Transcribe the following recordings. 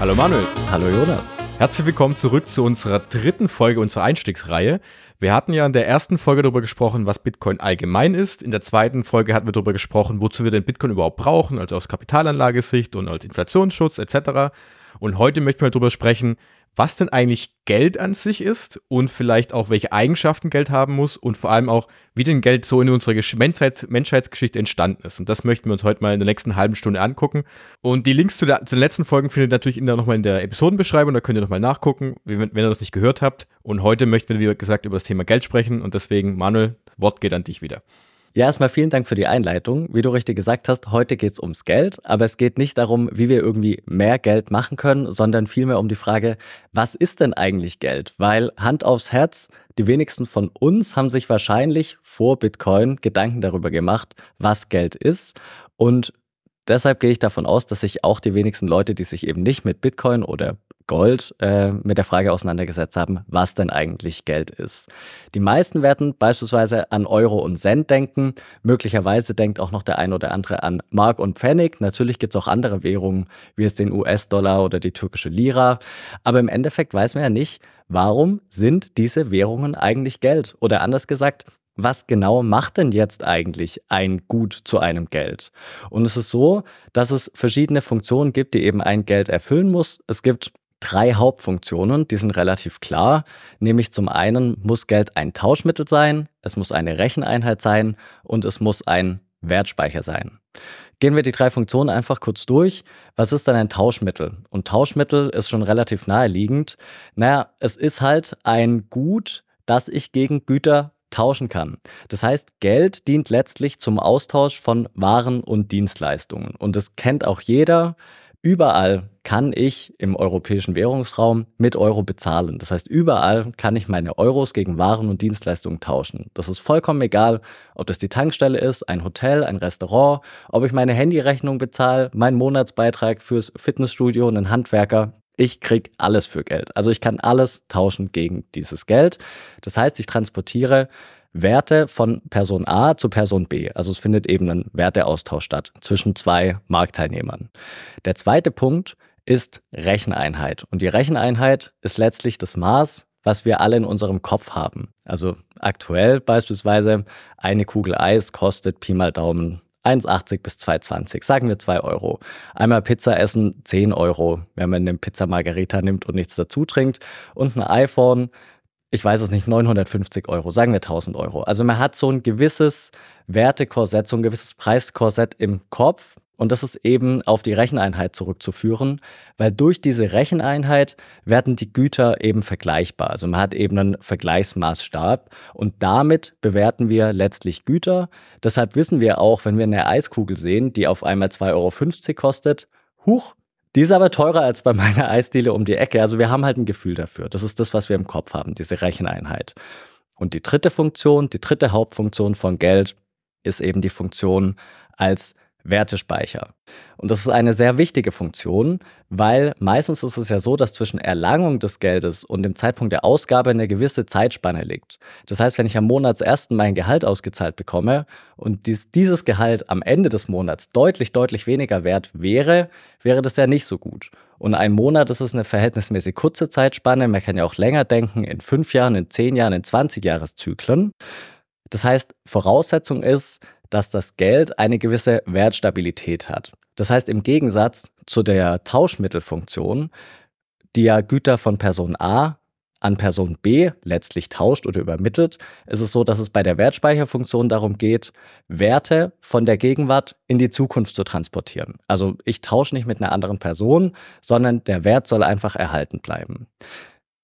Hallo Manuel. Hallo Jonas. Herzlich willkommen zurück zu unserer dritten Folge unserer Einstiegsreihe. Wir hatten ja in der ersten Folge darüber gesprochen, was Bitcoin allgemein ist. In der zweiten Folge hatten wir darüber gesprochen, wozu wir den Bitcoin überhaupt brauchen, also aus Kapitalanlagesicht und als Inflationsschutz etc. Und heute möchten wir darüber sprechen, was denn eigentlich Geld an sich ist und vielleicht auch welche Eigenschaften Geld haben muss und vor allem auch, wie denn Geld so in unserer Menschheits Menschheitsgeschichte entstanden ist. Und das möchten wir uns heute mal in der nächsten halben Stunde angucken. Und die Links zu, der, zu den letzten Folgen findet ihr natürlich nochmal in der Episodenbeschreibung, da könnt ihr nochmal nachgucken, wenn, wenn ihr das nicht gehört habt. Und heute möchten wir, wie gesagt, über das Thema Geld sprechen und deswegen, Manuel, das Wort geht an dich wieder. Ja, erstmal vielen Dank für die Einleitung. Wie du richtig gesagt hast, heute geht es ums Geld, aber es geht nicht darum, wie wir irgendwie mehr Geld machen können, sondern vielmehr um die Frage, was ist denn eigentlich Geld? Weil Hand aufs Herz, die wenigsten von uns haben sich wahrscheinlich vor Bitcoin Gedanken darüber gemacht, was Geld ist. Und deshalb gehe ich davon aus, dass sich auch die wenigsten Leute, die sich eben nicht mit Bitcoin oder Gold äh, mit der Frage auseinandergesetzt haben, was denn eigentlich Geld ist. Die meisten werden beispielsweise an Euro und Cent denken. Möglicherweise denkt auch noch der ein oder andere an Mark und Pfennig. Natürlich gibt es auch andere Währungen, wie es den US-Dollar oder die türkische Lira. Aber im Endeffekt weiß man ja nicht, warum sind diese Währungen eigentlich Geld? Oder anders gesagt, was genau macht denn jetzt eigentlich ein Gut zu einem Geld? Und es ist so, dass es verschiedene Funktionen gibt, die eben ein Geld erfüllen muss. Es gibt drei Hauptfunktionen, die sind relativ klar. Nämlich zum einen muss Geld ein Tauschmittel sein, es muss eine Recheneinheit sein und es muss ein Wertspeicher sein. Gehen wir die drei Funktionen einfach kurz durch. Was ist dann ein Tauschmittel? Und Tauschmittel ist schon relativ naheliegend. Naja, es ist halt ein Gut, das ich gegen Güter tauschen kann. Das heißt, Geld dient letztlich zum Austausch von Waren und Dienstleistungen. Und das kennt auch jeder. Überall kann ich im europäischen Währungsraum mit Euro bezahlen. Das heißt, überall kann ich meine Euros gegen Waren und Dienstleistungen tauschen. Das ist vollkommen egal, ob das die Tankstelle ist, ein Hotel, ein Restaurant, ob ich meine Handyrechnung bezahle, meinen Monatsbeitrag fürs Fitnessstudio, einen Handwerker. Ich krieg alles für Geld. Also ich kann alles tauschen gegen dieses Geld. Das heißt, ich transportiere Werte von Person A zu Person B. Also es findet eben ein Werteaustausch statt zwischen zwei Marktteilnehmern. Der zweite Punkt ist Recheneinheit. Und die Recheneinheit ist letztlich das Maß, was wir alle in unserem Kopf haben. Also aktuell beispielsweise eine Kugel Eis kostet Pi mal Daumen 1,80 bis 2,20, sagen wir 2 Euro. Einmal Pizza essen 10 Euro, wenn man eine Pizza Margarita nimmt und nichts dazu trinkt. Und ein iPhone ich weiß es nicht, 950 Euro, sagen wir 1000 Euro. Also man hat so ein gewisses Wertekorsett, so ein gewisses Preiskorsett im Kopf. Und das ist eben auf die Recheneinheit zurückzuführen, weil durch diese Recheneinheit werden die Güter eben vergleichbar. Also man hat eben einen Vergleichsmaßstab und damit bewerten wir letztlich Güter. Deshalb wissen wir auch, wenn wir eine Eiskugel sehen, die auf einmal 2,50 Euro kostet, huch, die ist aber teurer als bei meiner Eisdiele um die Ecke. Also wir haben halt ein Gefühl dafür. Das ist das, was wir im Kopf haben, diese Recheneinheit. Und die dritte Funktion, die dritte Hauptfunktion von Geld ist eben die Funktion als Wertespeicher. Und das ist eine sehr wichtige Funktion, weil meistens ist es ja so, dass zwischen Erlangung des Geldes und dem Zeitpunkt der Ausgabe eine gewisse Zeitspanne liegt. Das heißt, wenn ich am Monatsersten mein Gehalt ausgezahlt bekomme und dies, dieses Gehalt am Ende des Monats deutlich, deutlich weniger wert wäre, wäre das ja nicht so gut. Und ein Monat ist es eine verhältnismäßig kurze Zeitspanne. Man kann ja auch länger denken, in fünf Jahren, in zehn Jahren, in 20 Jahreszyklen. Das heißt, Voraussetzung ist, dass das Geld eine gewisse Wertstabilität hat. Das heißt, im Gegensatz zu der Tauschmittelfunktion, die ja Güter von Person A an Person B letztlich tauscht oder übermittelt, ist es so, dass es bei der Wertspeicherfunktion darum geht, Werte von der Gegenwart in die Zukunft zu transportieren. Also ich tausche nicht mit einer anderen Person, sondern der Wert soll einfach erhalten bleiben.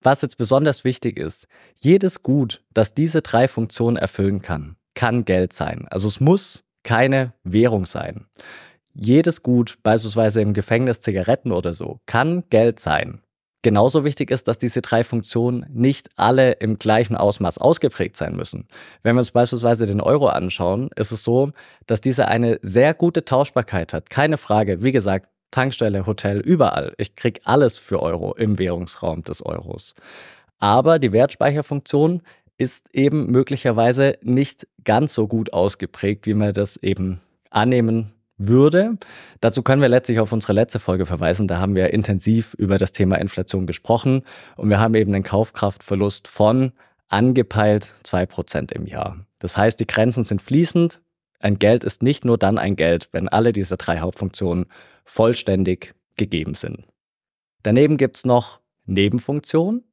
Was jetzt besonders wichtig ist, jedes Gut, das diese drei Funktionen erfüllen kann, kann Geld sein. Also es muss keine Währung sein. Jedes Gut, beispielsweise im Gefängnis Zigaretten oder so, kann Geld sein. Genauso wichtig ist, dass diese drei Funktionen nicht alle im gleichen Ausmaß ausgeprägt sein müssen. Wenn wir uns beispielsweise den Euro anschauen, ist es so, dass dieser eine sehr gute Tauschbarkeit hat. Keine Frage. Wie gesagt, Tankstelle, Hotel, überall. Ich krieg alles für Euro im Währungsraum des Euros. Aber die Wertspeicherfunktion ist eben möglicherweise nicht ganz so gut ausgeprägt, wie man das eben annehmen würde. Dazu können wir letztlich auf unsere letzte Folge verweisen. Da haben wir intensiv über das Thema Inflation gesprochen und wir haben eben einen Kaufkraftverlust von angepeilt zwei Prozent im Jahr. Das heißt, die Grenzen sind fließend. Ein Geld ist nicht nur dann ein Geld, wenn alle diese drei Hauptfunktionen vollständig gegeben sind. Daneben gibt es noch Nebenfunktionen,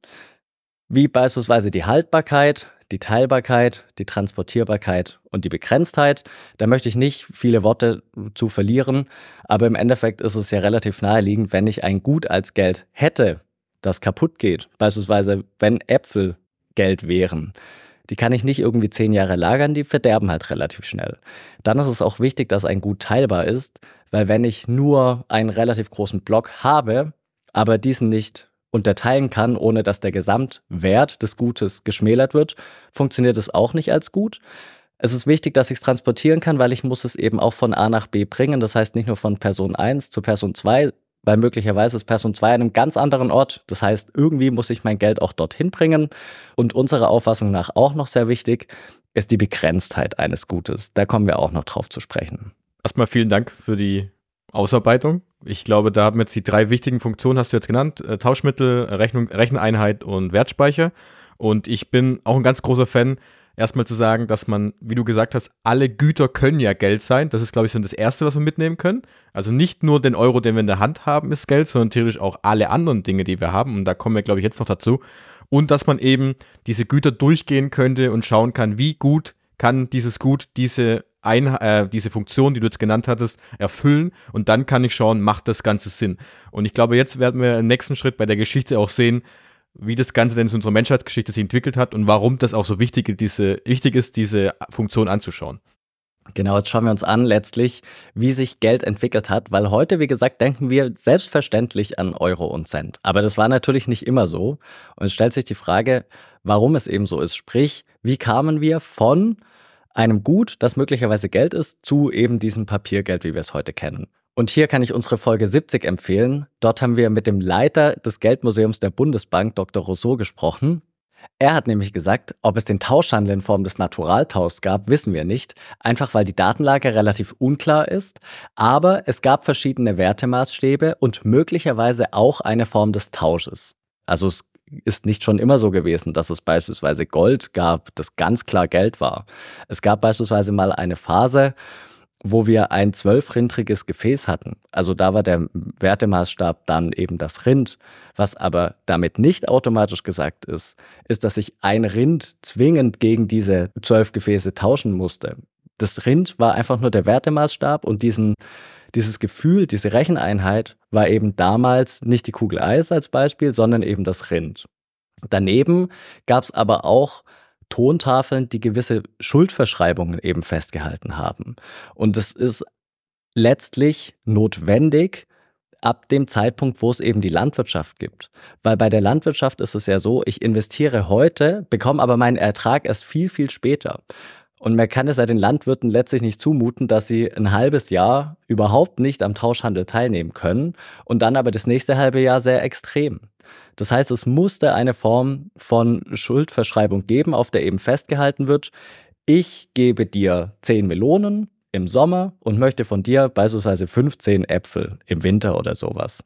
wie beispielsweise die Haltbarkeit, die Teilbarkeit, die Transportierbarkeit und die Begrenztheit. Da möchte ich nicht viele Worte zu verlieren, aber im Endeffekt ist es ja relativ naheliegend, wenn ich ein Gut als Geld hätte, das kaputt geht, beispielsweise wenn Äpfel Geld wären, die kann ich nicht irgendwie zehn Jahre lagern, die verderben halt relativ schnell. Dann ist es auch wichtig, dass ein Gut teilbar ist, weil wenn ich nur einen relativ großen Block habe, aber diesen nicht unterteilen kann, ohne dass der Gesamtwert des Gutes geschmälert wird, funktioniert es auch nicht als gut. Es ist wichtig, dass ich es transportieren kann, weil ich muss es eben auch von A nach B bringen. Das heißt nicht nur von Person 1 zu Person 2, weil möglicherweise ist Person 2 an einem ganz anderen Ort. Das heißt, irgendwie muss ich mein Geld auch dorthin bringen. Und unserer Auffassung nach auch noch sehr wichtig ist die Begrenztheit eines Gutes. Da kommen wir auch noch drauf zu sprechen. Erstmal vielen Dank für die Ausarbeitung. Ich glaube, da haben jetzt die drei wichtigen Funktionen, hast du jetzt genannt, äh, Tauschmittel, Rechnung, Recheneinheit und Wertspeicher. Und ich bin auch ein ganz großer Fan, erstmal zu sagen, dass man, wie du gesagt hast, alle Güter können ja Geld sein. Das ist, glaube ich, so das Erste, was wir mitnehmen können. Also nicht nur den Euro, den wir in der Hand haben, ist Geld, sondern theoretisch auch alle anderen Dinge, die wir haben. Und da kommen wir, glaube ich, jetzt noch dazu. Und dass man eben diese Güter durchgehen könnte und schauen kann, wie gut kann dieses Gut diese ein, äh, diese Funktion, die du jetzt genannt hattest, erfüllen und dann kann ich schauen, macht das Ganze Sinn. Und ich glaube, jetzt werden wir im nächsten Schritt bei der Geschichte auch sehen, wie das Ganze denn in unserer Menschheitsgeschichte sich entwickelt hat und warum das auch so wichtig, diese, wichtig ist, diese Funktion anzuschauen. Genau, jetzt schauen wir uns an letztlich, wie sich Geld entwickelt hat, weil heute, wie gesagt, denken wir selbstverständlich an Euro und Cent. Aber das war natürlich nicht immer so. Und es stellt sich die Frage, warum es eben so ist. Sprich, wie kamen wir von einem Gut, das möglicherweise Geld ist, zu eben diesem Papiergeld, wie wir es heute kennen. Und hier kann ich unsere Folge 70 empfehlen. Dort haben wir mit dem Leiter des Geldmuseums der Bundesbank, Dr. Rousseau, gesprochen. Er hat nämlich gesagt, ob es den Tauschhandel in Form des Naturaltauschs gab, wissen wir nicht, einfach weil die Datenlage relativ unklar ist, aber es gab verschiedene Wertemaßstäbe und möglicherweise auch eine Form des Tausches. Also es ist nicht schon immer so gewesen, dass es beispielsweise Gold gab, das ganz klar Geld war. Es gab beispielsweise mal eine Phase, wo wir ein zwölfrindriges Gefäß hatten. Also da war der Wertemaßstab dann eben das Rind. Was aber damit nicht automatisch gesagt ist, ist, dass ich ein Rind zwingend gegen diese zwölf Gefäße tauschen musste. Das Rind war einfach nur der Wertemaßstab und diesen dieses Gefühl, diese Recheneinheit war eben damals nicht die Kugel Eis als Beispiel, sondern eben das Rind. Daneben gab es aber auch Tontafeln, die gewisse Schuldverschreibungen eben festgehalten haben. Und es ist letztlich notwendig, ab dem Zeitpunkt, wo es eben die Landwirtschaft gibt. Weil bei der Landwirtschaft ist es ja so, ich investiere heute, bekomme aber meinen Ertrag erst viel, viel später. Und man kann es ja den Landwirten letztlich nicht zumuten, dass sie ein halbes Jahr überhaupt nicht am Tauschhandel teilnehmen können und dann aber das nächste halbe Jahr sehr extrem. Das heißt, es musste eine Form von Schuldverschreibung geben, auf der eben festgehalten wird, ich gebe dir 10 Melonen im Sommer und möchte von dir beispielsweise 15 Äpfel im Winter oder sowas.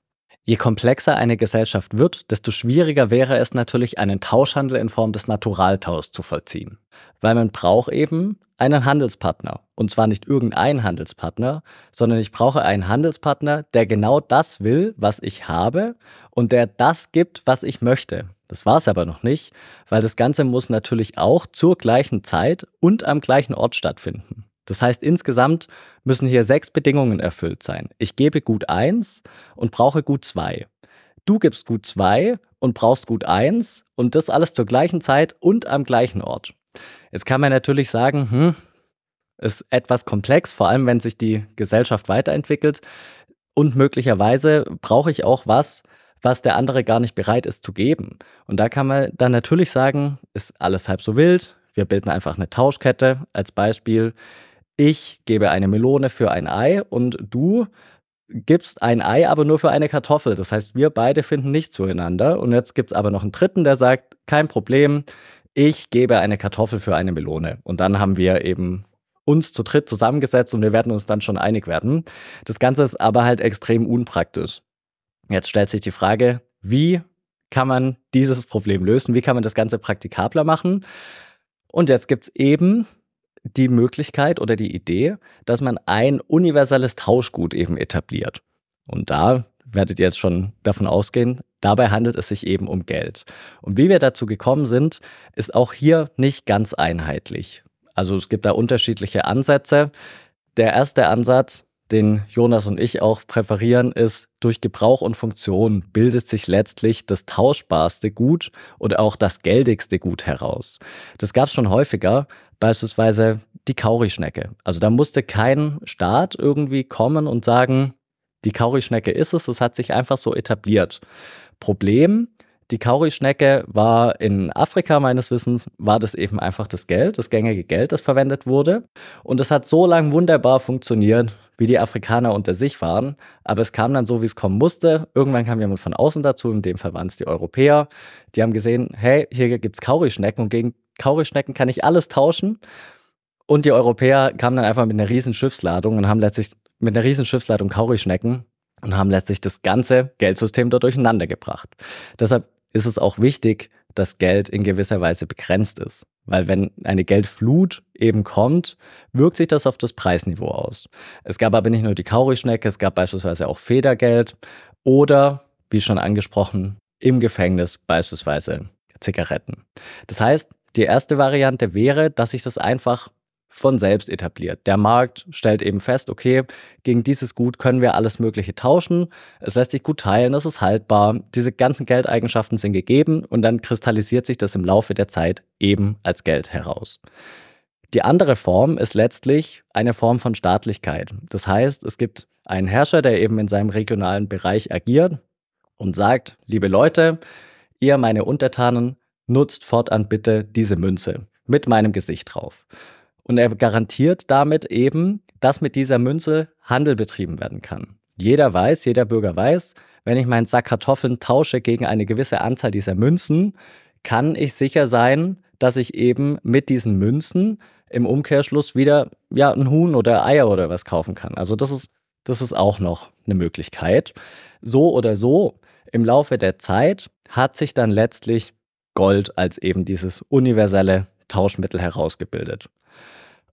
Je komplexer eine Gesellschaft wird, desto schwieriger wäre es natürlich, einen Tauschhandel in Form des Naturaltauschs zu vollziehen. Weil man braucht eben einen Handelspartner. Und zwar nicht irgendeinen Handelspartner, sondern ich brauche einen Handelspartner, der genau das will, was ich habe und der das gibt, was ich möchte. Das war es aber noch nicht, weil das Ganze muss natürlich auch zur gleichen Zeit und am gleichen Ort stattfinden. Das heißt, insgesamt müssen hier sechs Bedingungen erfüllt sein. Ich gebe Gut 1 und brauche Gut 2. Du gibst Gut 2 und brauchst Gut 1 und das alles zur gleichen Zeit und am gleichen Ort. Jetzt kann man natürlich sagen, hm, ist etwas komplex, vor allem wenn sich die Gesellschaft weiterentwickelt und möglicherweise brauche ich auch was, was der andere gar nicht bereit ist zu geben. Und da kann man dann natürlich sagen, ist alles halb so wild. Wir bilden einfach eine Tauschkette als Beispiel ich gebe eine Melone für ein Ei und du gibst ein Ei, aber nur für eine Kartoffel. Das heißt, wir beide finden nicht zueinander. Und jetzt gibt es aber noch einen dritten, der sagt, kein Problem, ich gebe eine Kartoffel für eine Melone. Und dann haben wir eben uns zu dritt zusammengesetzt und wir werden uns dann schon einig werden. Das Ganze ist aber halt extrem unpraktisch. Jetzt stellt sich die Frage, wie kann man dieses Problem lösen? Wie kann man das Ganze praktikabler machen? Und jetzt gibt es eben die Möglichkeit oder die Idee, dass man ein universelles Tauschgut eben etabliert. Und da werdet ihr jetzt schon davon ausgehen, dabei handelt es sich eben um Geld. Und wie wir dazu gekommen sind, ist auch hier nicht ganz einheitlich. Also es gibt da unterschiedliche Ansätze. Der erste Ansatz den Jonas und ich auch präferieren, ist, durch Gebrauch und Funktion bildet sich letztlich das tauschbarste Gut oder auch das geldigste Gut heraus. Das gab es schon häufiger, beispielsweise die Kaurischnecke. Also da musste kein Staat irgendwie kommen und sagen, die Kaurischnecke ist es, das hat sich einfach so etabliert. Problem, die Kaurischnecke war in Afrika meines Wissens, war das eben einfach das Geld, das gängige Geld, das verwendet wurde. Und es hat so lange wunderbar funktioniert, wie die Afrikaner unter sich waren. Aber es kam dann so, wie es kommen musste. Irgendwann kam jemand von außen dazu, in dem Fall waren es die Europäer. Die haben gesehen, hey, hier gibt es Kaurischnecken und gegen Kaurischnecken kann ich alles tauschen. Und die Europäer kamen dann einfach mit einer riesen Schiffsladung und haben letztlich mit einer riesen Schiffsladung Kaurischnecken und haben letztlich das ganze Geldsystem da durcheinander gebracht. Deshalb ist es auch wichtig, dass Geld in gewisser Weise begrenzt ist. Weil wenn eine Geldflut eben kommt, wirkt sich das auf das Preisniveau aus. Es gab aber nicht nur die Kaurischnecke, es gab beispielsweise auch Federgeld oder, wie schon angesprochen, im Gefängnis beispielsweise Zigaretten. Das heißt, die erste Variante wäre, dass sich das einfach von selbst etabliert. Der Markt stellt eben fest, okay, gegen dieses Gut können wir alles Mögliche tauschen, es lässt sich gut teilen, es ist haltbar, diese ganzen Geldeigenschaften sind gegeben und dann kristallisiert sich das im Laufe der Zeit eben als Geld heraus. Die andere Form ist letztlich eine Form von Staatlichkeit. Das heißt, es gibt einen Herrscher, der eben in seinem regionalen Bereich agiert und sagt, liebe Leute, ihr meine Untertanen, nutzt fortan bitte diese Münze mit meinem Gesicht drauf. Und er garantiert damit eben, dass mit dieser Münze Handel betrieben werden kann. Jeder weiß, jeder Bürger weiß, wenn ich meinen Sack Kartoffeln tausche gegen eine gewisse Anzahl dieser Münzen, kann ich sicher sein, dass ich eben mit diesen Münzen im Umkehrschluss wieder ja ein Huhn oder Eier oder was kaufen kann. Also das ist das ist auch noch eine Möglichkeit. So oder so im Laufe der Zeit hat sich dann letztlich Gold als eben dieses universelle Tauschmittel herausgebildet.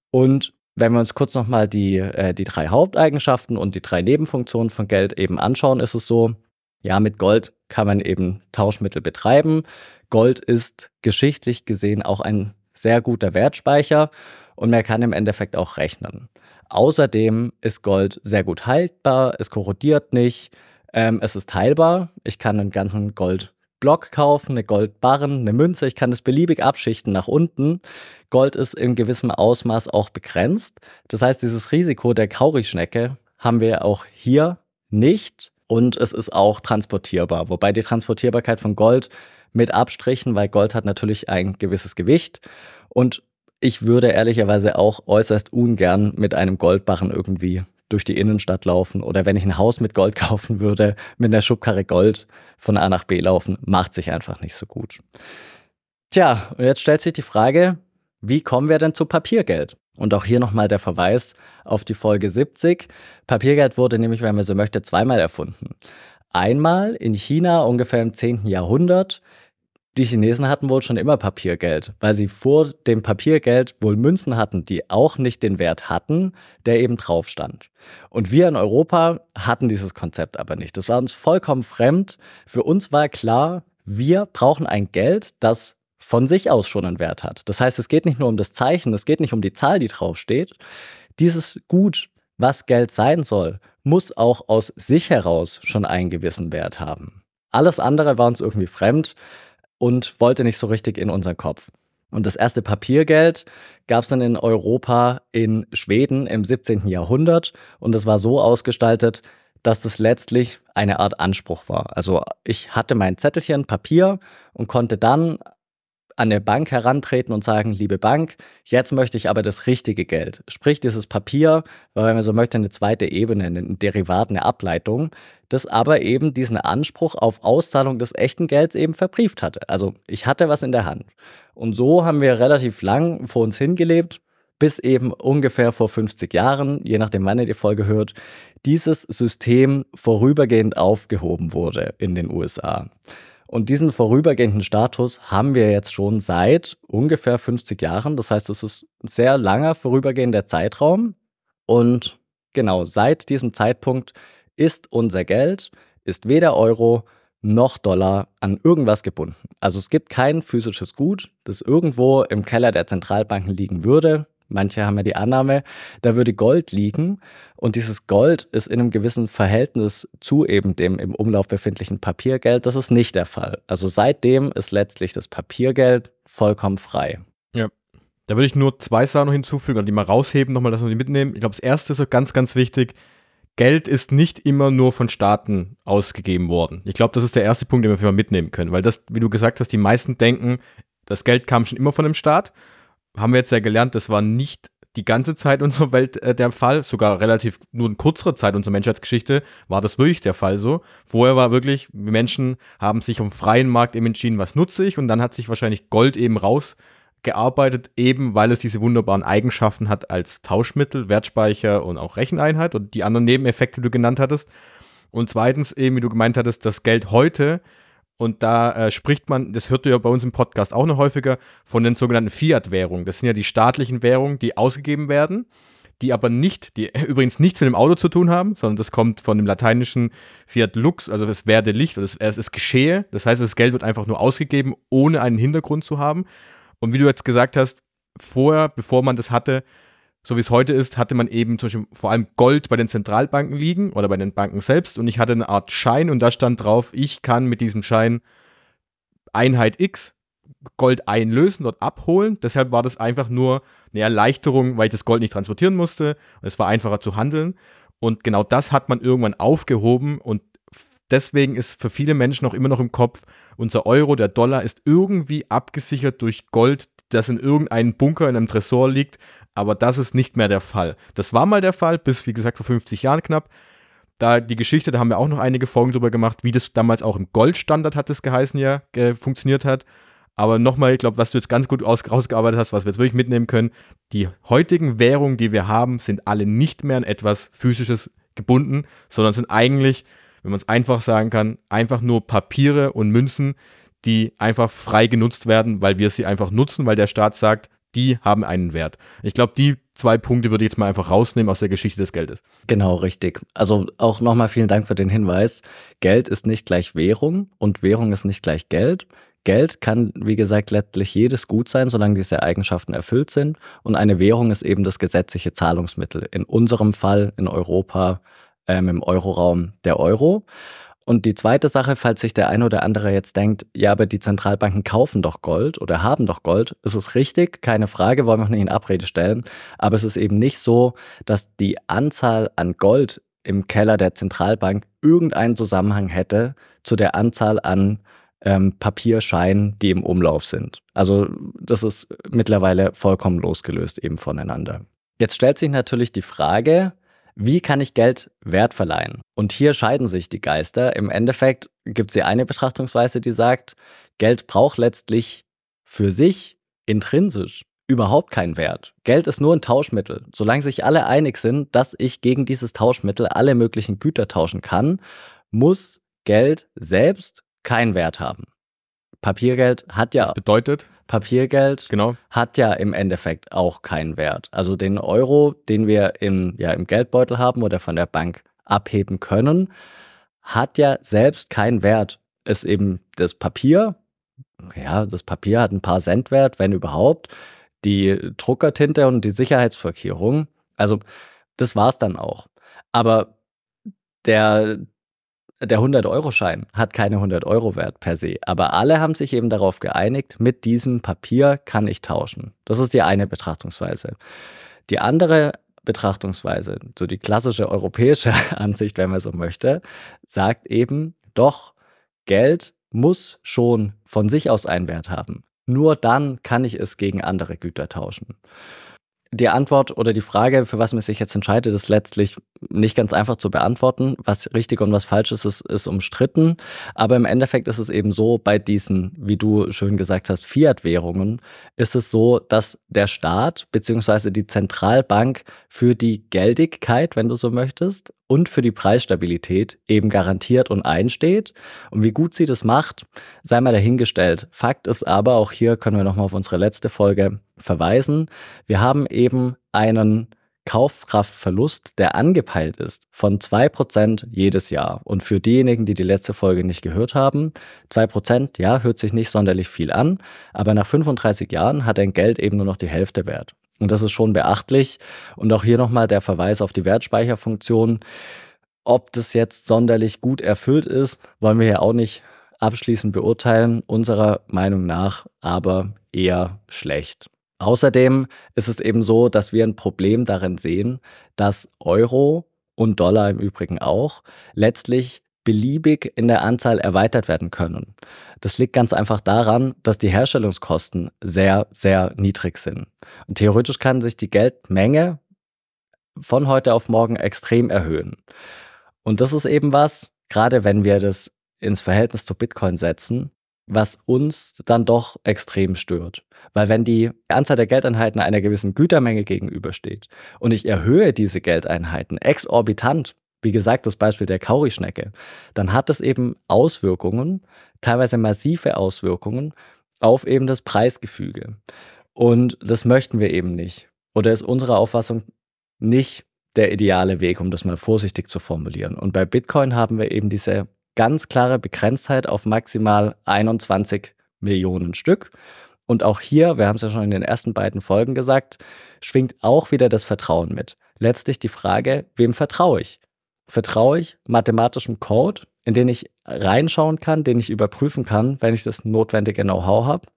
Und wenn wir uns kurz nochmal die, äh, die drei Haupteigenschaften und die drei Nebenfunktionen von Geld eben anschauen, ist es so, ja, mit Gold kann man eben Tauschmittel betreiben. Gold ist geschichtlich gesehen auch ein sehr guter Wertspeicher und man kann im Endeffekt auch rechnen. Außerdem ist Gold sehr gut haltbar, es korrodiert nicht, ähm, es ist teilbar. Ich kann einen ganzen Gold Block kaufen, eine Goldbarren, eine Münze. Ich kann das beliebig abschichten nach unten. Gold ist in gewissem Ausmaß auch begrenzt. Das heißt, dieses Risiko der Kaurischnecke haben wir auch hier nicht. Und es ist auch transportierbar. Wobei die Transportierbarkeit von Gold mit Abstrichen, weil Gold hat natürlich ein gewisses Gewicht. Und ich würde ehrlicherweise auch äußerst ungern mit einem Goldbarren irgendwie durch die Innenstadt laufen oder wenn ich ein Haus mit Gold kaufen würde, mit einer Schubkarre Gold von A nach B laufen, macht sich einfach nicht so gut. Tja, und jetzt stellt sich die Frage, wie kommen wir denn zu Papiergeld? Und auch hier nochmal der Verweis auf die Folge 70. Papiergeld wurde nämlich, wenn man so möchte, zweimal erfunden. Einmal in China ungefähr im 10. Jahrhundert die Chinesen hatten wohl schon immer Papiergeld, weil sie vor dem Papiergeld wohl Münzen hatten, die auch nicht den Wert hatten, der eben drauf stand. Und wir in Europa hatten dieses Konzept aber nicht. Das war uns vollkommen fremd. Für uns war klar, wir brauchen ein Geld, das von sich aus schon einen Wert hat. Das heißt, es geht nicht nur um das Zeichen, es geht nicht um die Zahl, die draufsteht. Dieses Gut, was Geld sein soll, muss auch aus sich heraus schon einen gewissen Wert haben. Alles andere war uns irgendwie fremd und wollte nicht so richtig in unseren Kopf. Und das erste Papiergeld gab es dann in Europa in Schweden im 17. Jahrhundert und das war so ausgestaltet, dass das letztlich eine Art Anspruch war. Also ich hatte mein Zettelchen Papier und konnte dann an der Bank herantreten und sagen, liebe Bank, jetzt möchte ich aber das richtige Geld. Sprich, dieses Papier war, wenn man so möchte, eine zweite Ebene, ein Derivat, eine Ableitung, das aber eben diesen Anspruch auf Auszahlung des echten Gelds eben verbrieft hatte. Also ich hatte was in der Hand. Und so haben wir relativ lang vor uns hingelebt, bis eben ungefähr vor 50 Jahren, je nachdem wann ihr die Folge hört, dieses System vorübergehend aufgehoben wurde in den USA. Und diesen vorübergehenden Status haben wir jetzt schon seit ungefähr 50 Jahren. Das heißt, es ist ein sehr langer vorübergehender Zeitraum. Und genau seit diesem Zeitpunkt ist unser Geld, ist weder Euro noch Dollar an irgendwas gebunden. Also es gibt kein physisches Gut, das irgendwo im Keller der Zentralbanken liegen würde. Manche haben ja die Annahme, da würde Gold liegen und dieses Gold ist in einem gewissen Verhältnis zu eben dem im Umlauf befindlichen Papiergeld. Das ist nicht der Fall. Also seitdem ist letztlich das Papiergeld vollkommen frei. Ja. Da würde ich nur zwei Sachen noch hinzufügen und die mal rausheben, nochmal, dass wir die mitnehmen. Ich glaube, das erste ist ganz, ganz wichtig. Geld ist nicht immer nur von Staaten ausgegeben worden. Ich glaube, das ist der erste Punkt, den wir mitnehmen können, weil das, wie du gesagt hast, die meisten denken, das Geld kam schon immer von dem Staat. Haben wir jetzt ja gelernt, das war nicht die ganze Zeit unserer Welt äh, der Fall, sogar relativ nur in kürzerer Zeit unserer Menschheitsgeschichte war das wirklich der Fall so. Vorher war wirklich, Menschen haben sich um freien Markt eben entschieden, was nutze ich und dann hat sich wahrscheinlich Gold eben raus gearbeitet, eben weil es diese wunderbaren Eigenschaften hat als Tauschmittel, Wertspeicher und auch Recheneinheit und die anderen Nebeneffekte, die du genannt hattest. Und zweitens eben, wie du gemeint hattest, das Geld heute, und da äh, spricht man, das hört ihr ja bei uns im Podcast auch noch häufiger, von den sogenannten Fiat-Währungen. Das sind ja die staatlichen Währungen, die ausgegeben werden, die aber nicht, die übrigens nichts mit dem Auto zu tun haben, sondern das kommt von dem lateinischen Fiat Lux, also es werde Licht oder es, es ist geschehe. Das heißt, das Geld wird einfach nur ausgegeben, ohne einen Hintergrund zu haben. Und wie du jetzt gesagt hast, vorher, bevor man das hatte, so wie es heute ist, hatte man eben zum Beispiel vor allem Gold bei den Zentralbanken liegen oder bei den Banken selbst und ich hatte eine Art Schein und da stand drauf, ich kann mit diesem Schein Einheit X Gold einlösen, dort abholen. Deshalb war das einfach nur eine Erleichterung, weil ich das Gold nicht transportieren musste es war einfacher zu handeln. Und genau das hat man irgendwann aufgehoben und deswegen ist für viele Menschen auch immer noch im Kopf, unser Euro, der Dollar ist irgendwie abgesichert durch Gold, das in irgendeinem Bunker in einem Tresor liegt, aber das ist nicht mehr der Fall. Das war mal der Fall, bis wie gesagt vor 50 Jahren knapp. Da die Geschichte, da haben wir auch noch einige Folgen drüber gemacht, wie das damals auch im Goldstandard hat es geheißen ja, äh, funktioniert hat. Aber nochmal, ich glaube, was du jetzt ganz gut aus, rausgearbeitet hast, was wir jetzt wirklich mitnehmen können, die heutigen Währungen, die wir haben, sind alle nicht mehr an etwas Physisches gebunden, sondern sind eigentlich wenn man es einfach sagen kann, einfach nur Papiere und Münzen, die einfach frei genutzt werden, weil wir sie einfach nutzen, weil der Staat sagt, die haben einen Wert. Ich glaube, die zwei Punkte würde ich jetzt mal einfach rausnehmen aus der Geschichte des Geldes. Genau, richtig. Also auch nochmal vielen Dank für den Hinweis. Geld ist nicht gleich Währung und Währung ist nicht gleich Geld. Geld kann, wie gesagt, letztlich jedes Gut sein, solange diese Eigenschaften erfüllt sind. Und eine Währung ist eben das gesetzliche Zahlungsmittel. In unserem Fall in Europa ähm, im Euroraum der Euro. Und die zweite Sache, falls sich der eine oder andere jetzt denkt, ja, aber die Zentralbanken kaufen doch Gold oder haben doch Gold, ist es richtig, keine Frage, wollen wir nicht in Abrede stellen. Aber es ist eben nicht so, dass die Anzahl an Gold im Keller der Zentralbank irgendeinen Zusammenhang hätte zu der Anzahl an ähm, Papierscheinen, die im Umlauf sind. Also das ist mittlerweile vollkommen losgelöst eben voneinander. Jetzt stellt sich natürlich die Frage, wie kann ich Geld Wert verleihen? Und hier scheiden sich die Geister. Im Endeffekt gibt es hier eine Betrachtungsweise, die sagt, Geld braucht letztlich für sich intrinsisch überhaupt keinen Wert. Geld ist nur ein Tauschmittel. Solange sich alle einig sind, dass ich gegen dieses Tauschmittel alle möglichen Güter tauschen kann, muss Geld selbst keinen Wert haben. Papiergeld hat ja. Das bedeutet? Papiergeld genau. hat ja im Endeffekt auch keinen Wert. Also den Euro, den wir im, ja, im Geldbeutel haben oder von der Bank abheben können, hat ja selbst keinen Wert. Ist eben das Papier, ja, das Papier hat ein paar Cent Wert, wenn überhaupt. Die Druckertinte und die Sicherheitsvorkehrung, also das war's dann auch. Aber der, der 100-Euro-Schein hat keine 100 Euro Wert per se, aber alle haben sich eben darauf geeinigt, mit diesem Papier kann ich tauschen. Das ist die eine Betrachtungsweise. Die andere Betrachtungsweise, so die klassische europäische Ansicht, wenn man so möchte, sagt eben, doch, Geld muss schon von sich aus einen Wert haben. Nur dann kann ich es gegen andere Güter tauschen. Die Antwort oder die Frage, für was man sich jetzt entscheidet, ist letztlich nicht ganz einfach zu beantworten. Was richtig und was falsch ist, ist, ist umstritten. Aber im Endeffekt ist es eben so, bei diesen, wie du schön gesagt hast, Fiat-Währungen, ist es so, dass der Staat bzw. die Zentralbank für die Geldigkeit, wenn du so möchtest, und für die Preisstabilität eben garantiert und einsteht. Und wie gut sie das macht, sei mal dahingestellt. Fakt ist aber, auch hier können wir nochmal auf unsere letzte Folge verweisen, wir haben eben einen Kaufkraftverlust, der angepeilt ist von 2% jedes Jahr. Und für diejenigen, die die letzte Folge nicht gehört haben, 2%, ja, hört sich nicht sonderlich viel an, aber nach 35 Jahren hat ein Geld eben nur noch die Hälfte wert. Und das ist schon beachtlich. Und auch hier nochmal der Verweis auf die Wertspeicherfunktion. Ob das jetzt sonderlich gut erfüllt ist, wollen wir ja auch nicht abschließend beurteilen. Unserer Meinung nach aber eher schlecht. Außerdem ist es eben so, dass wir ein Problem darin sehen, dass Euro und Dollar im Übrigen auch letztlich beliebig in der Anzahl erweitert werden können. Das liegt ganz einfach daran, dass die Herstellungskosten sehr, sehr niedrig sind. Und theoretisch kann sich die Geldmenge von heute auf morgen extrem erhöhen. Und das ist eben was, gerade wenn wir das ins Verhältnis zu Bitcoin setzen, was uns dann doch extrem stört. Weil wenn die Anzahl der Geldeinheiten einer gewissen Gütermenge gegenübersteht und ich erhöhe diese Geldeinheiten exorbitant, wie gesagt, das Beispiel der Kaurischnecke, dann hat es eben Auswirkungen, teilweise massive Auswirkungen auf eben das Preisgefüge. Und das möchten wir eben nicht. Oder ist unserer Auffassung nicht der ideale Weg, um das mal vorsichtig zu formulieren. Und bei Bitcoin haben wir eben diese ganz klare Begrenztheit auf maximal 21 Millionen Stück. Und auch hier, wir haben es ja schon in den ersten beiden Folgen gesagt, schwingt auch wieder das Vertrauen mit. Letztlich die Frage, wem vertraue ich? Vertraue ich mathematischem Code, in den ich reinschauen kann, den ich überprüfen kann, wenn ich das notwendige Know-how habe?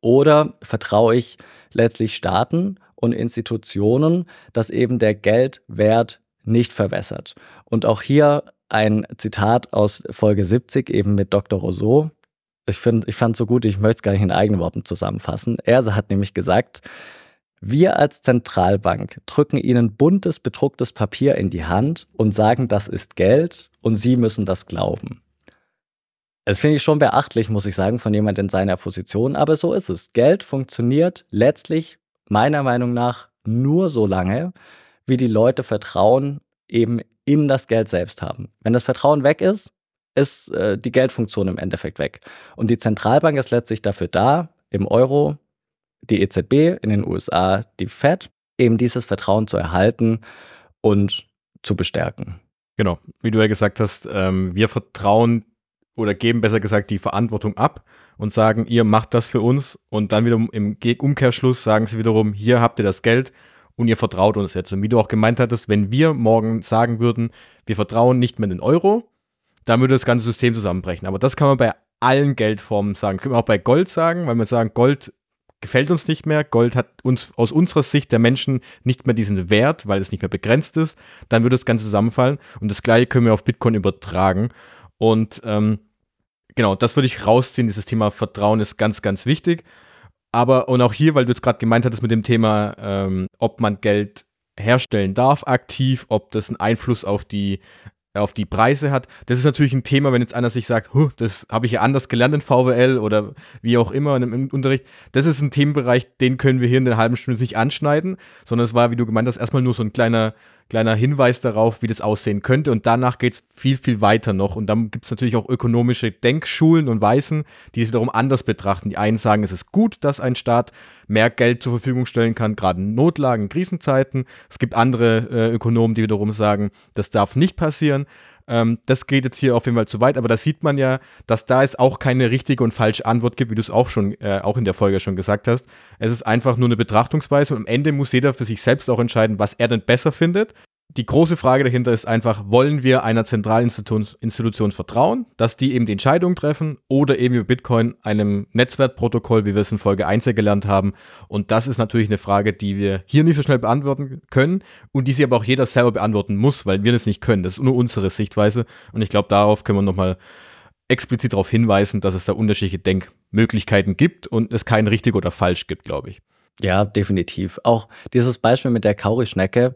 Oder vertraue ich letztlich Staaten und Institutionen, dass eben der Geldwert nicht verwässert? Und auch hier ein Zitat aus Folge 70 eben mit Dr. Rousseau. Ich, ich fand es so gut, ich möchte es gar nicht in eigenen Worten zusammenfassen. Er hat nämlich gesagt, wir als Zentralbank drücken Ihnen buntes, bedrucktes Papier in die Hand und sagen, das ist Geld und Sie müssen das glauben. Das finde ich schon beachtlich, muss ich sagen, von jemand in seiner Position, aber so ist es. Geld funktioniert letztlich meiner Meinung nach nur so lange, wie die Leute Vertrauen eben in das Geld selbst haben. Wenn das Vertrauen weg ist, ist äh, die Geldfunktion im Endeffekt weg. Und die Zentralbank ist letztlich dafür da, im Euro, die EZB, in den USA die Fed, eben dieses Vertrauen zu erhalten und zu bestärken. Genau, wie du ja gesagt hast, ähm, wir vertrauen oder geben besser gesagt die Verantwortung ab und sagen, ihr macht das für uns und dann wiederum im Umkehrschluss sagen sie wiederum, hier habt ihr das Geld und ihr vertraut uns jetzt. Und wie du auch gemeint hattest, wenn wir morgen sagen würden, wir vertrauen nicht mehr in den Euro, dann würde das ganze System zusammenbrechen. Aber das kann man bei allen Geldformen sagen. Können wir auch bei Gold sagen, weil wir sagen, Gold gefällt uns nicht mehr. Gold hat uns aus unserer Sicht der Menschen nicht mehr diesen Wert, weil es nicht mehr begrenzt ist. Dann würde das Ganze zusammenfallen. Und das gleiche können wir auf Bitcoin übertragen. Und ähm, genau, das würde ich rausziehen. Dieses Thema Vertrauen ist ganz, ganz wichtig. Aber, und auch hier, weil du jetzt gerade gemeint hattest mit dem Thema, ähm, ob man Geld herstellen darf aktiv, ob das einen Einfluss auf die auf die Preise hat. Das ist natürlich ein Thema, wenn jetzt einer sich sagt, das habe ich ja anders gelernt in VWL oder wie auch immer im Unterricht. Das ist ein Themenbereich, den können wir hier in der halben Stunde nicht anschneiden, sondern es war, wie du gemeint hast, erstmal nur so ein kleiner kleiner Hinweis darauf, wie das aussehen könnte. Und danach geht es viel, viel weiter noch. Und dann gibt es natürlich auch ökonomische Denkschulen und Weisen, die es wiederum anders betrachten. Die einen sagen, es ist gut, dass ein Staat mehr Geld zur Verfügung stellen kann, gerade in Notlagen, Krisenzeiten. Es gibt andere äh, Ökonomen, die wiederum sagen, das darf nicht passieren. Ähm, das geht jetzt hier auf jeden Fall zu weit, aber da sieht man ja, dass da es auch keine richtige und falsche Antwort gibt, wie du es auch schon, äh, auch in der Folge schon gesagt hast. Es ist einfach nur eine Betrachtungsweise und am Ende muss jeder für sich selbst auch entscheiden, was er denn besser findet die große Frage dahinter ist einfach, wollen wir einer Zentralinstitution Institution vertrauen, dass die eben die Entscheidung treffen oder eben über Bitcoin einem Netzwerkprotokoll, wie wir es in Folge 1 ja gelernt haben. Und das ist natürlich eine Frage, die wir hier nicht so schnell beantworten können und die sie aber auch jeder selber beantworten muss, weil wir das nicht können. Das ist nur unsere Sichtweise und ich glaube, darauf können wir nochmal explizit darauf hinweisen, dass es da unterschiedliche Denkmöglichkeiten gibt und es kein richtig oder falsch gibt, glaube ich. Ja, definitiv. Auch dieses Beispiel mit der Kaurischnecke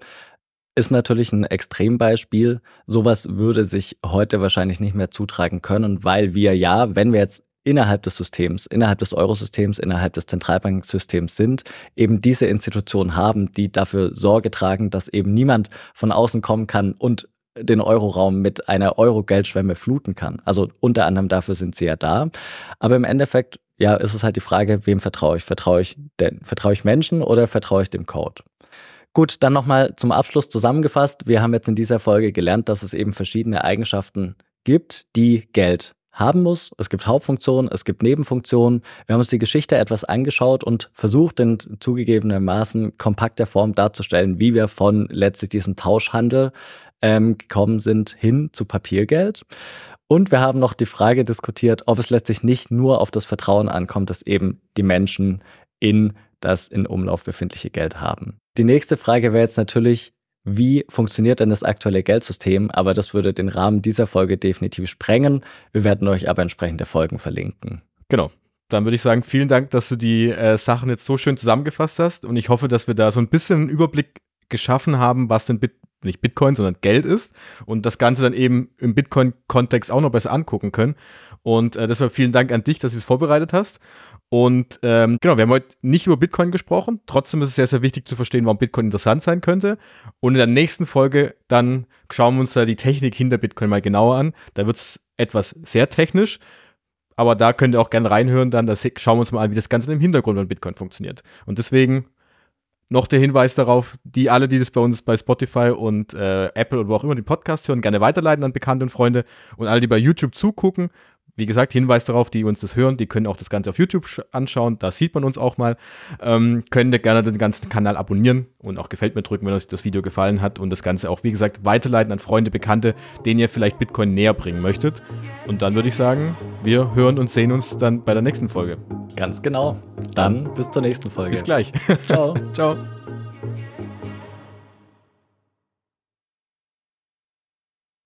ist natürlich ein Extrembeispiel. Sowas würde sich heute wahrscheinlich nicht mehr zutragen können, weil wir ja, wenn wir jetzt innerhalb des Systems, innerhalb des Eurosystems, innerhalb des Zentralbanksystems sind, eben diese Institutionen haben, die dafür Sorge tragen, dass eben niemand von außen kommen kann und den Euroraum mit einer Euro-Geldschwemme fluten kann. Also unter anderem dafür sind sie ja da. Aber im Endeffekt, ja, ist es halt die Frage, wem vertraue ich? Vertraue ich denn? Vertraue ich Menschen oder vertraue ich dem Code? Gut, dann nochmal zum Abschluss zusammengefasst. Wir haben jetzt in dieser Folge gelernt, dass es eben verschiedene Eigenschaften gibt, die Geld haben muss. Es gibt Hauptfunktionen, es gibt Nebenfunktionen. Wir haben uns die Geschichte etwas angeschaut und versucht, in zugegebenermaßen kompakter Form darzustellen, wie wir von letztlich diesem Tauschhandel ähm, gekommen sind hin zu Papiergeld. Und wir haben noch die Frage diskutiert, ob es letztlich nicht nur auf das Vertrauen ankommt, dass eben die Menschen in das in Umlauf befindliche Geld haben. Die nächste Frage wäre jetzt natürlich, wie funktioniert denn das aktuelle Geldsystem? Aber das würde den Rahmen dieser Folge definitiv sprengen. Wir werden euch aber entsprechende Folgen verlinken. Genau. Dann würde ich sagen, vielen Dank, dass du die äh, Sachen jetzt so schön zusammengefasst hast. Und ich hoffe, dass wir da so ein bisschen einen Überblick geschaffen haben, was denn Bit nicht Bitcoin, sondern Geld ist und das Ganze dann eben im Bitcoin-Kontext auch noch besser angucken können. Und äh, deshalb vielen Dank an dich, dass du es vorbereitet hast. Und ähm, genau, wir haben heute nicht über Bitcoin gesprochen. Trotzdem ist es sehr, sehr wichtig zu verstehen, warum Bitcoin interessant sein könnte. Und in der nächsten Folge dann schauen wir uns da die Technik hinter Bitcoin mal genauer an. Da wird es etwas sehr technisch. Aber da könnt ihr auch gerne reinhören, dann das schauen wir uns mal an, wie das Ganze im Hintergrund von Bitcoin funktioniert. Und deswegen noch der Hinweis darauf, die alle, die das bei uns bei Spotify und äh, Apple und wo auch immer die Podcast hören, gerne weiterleiten an Bekannte und Freunde und alle, die bei YouTube zugucken. Wie gesagt, Hinweis darauf, die uns das hören, die können auch das Ganze auf YouTube anschauen, da sieht man uns auch mal. Ähm, können gerne den ganzen Kanal abonnieren und auch gefällt mir drücken, wenn euch das Video gefallen hat und das Ganze auch, wie gesagt, weiterleiten an Freunde, Bekannte, denen ihr vielleicht Bitcoin näher bringen möchtet. Und dann würde ich sagen, wir hören und sehen uns dann bei der nächsten Folge. Ganz genau. Dann bis zur nächsten Folge. Bis gleich. Ciao. Ciao.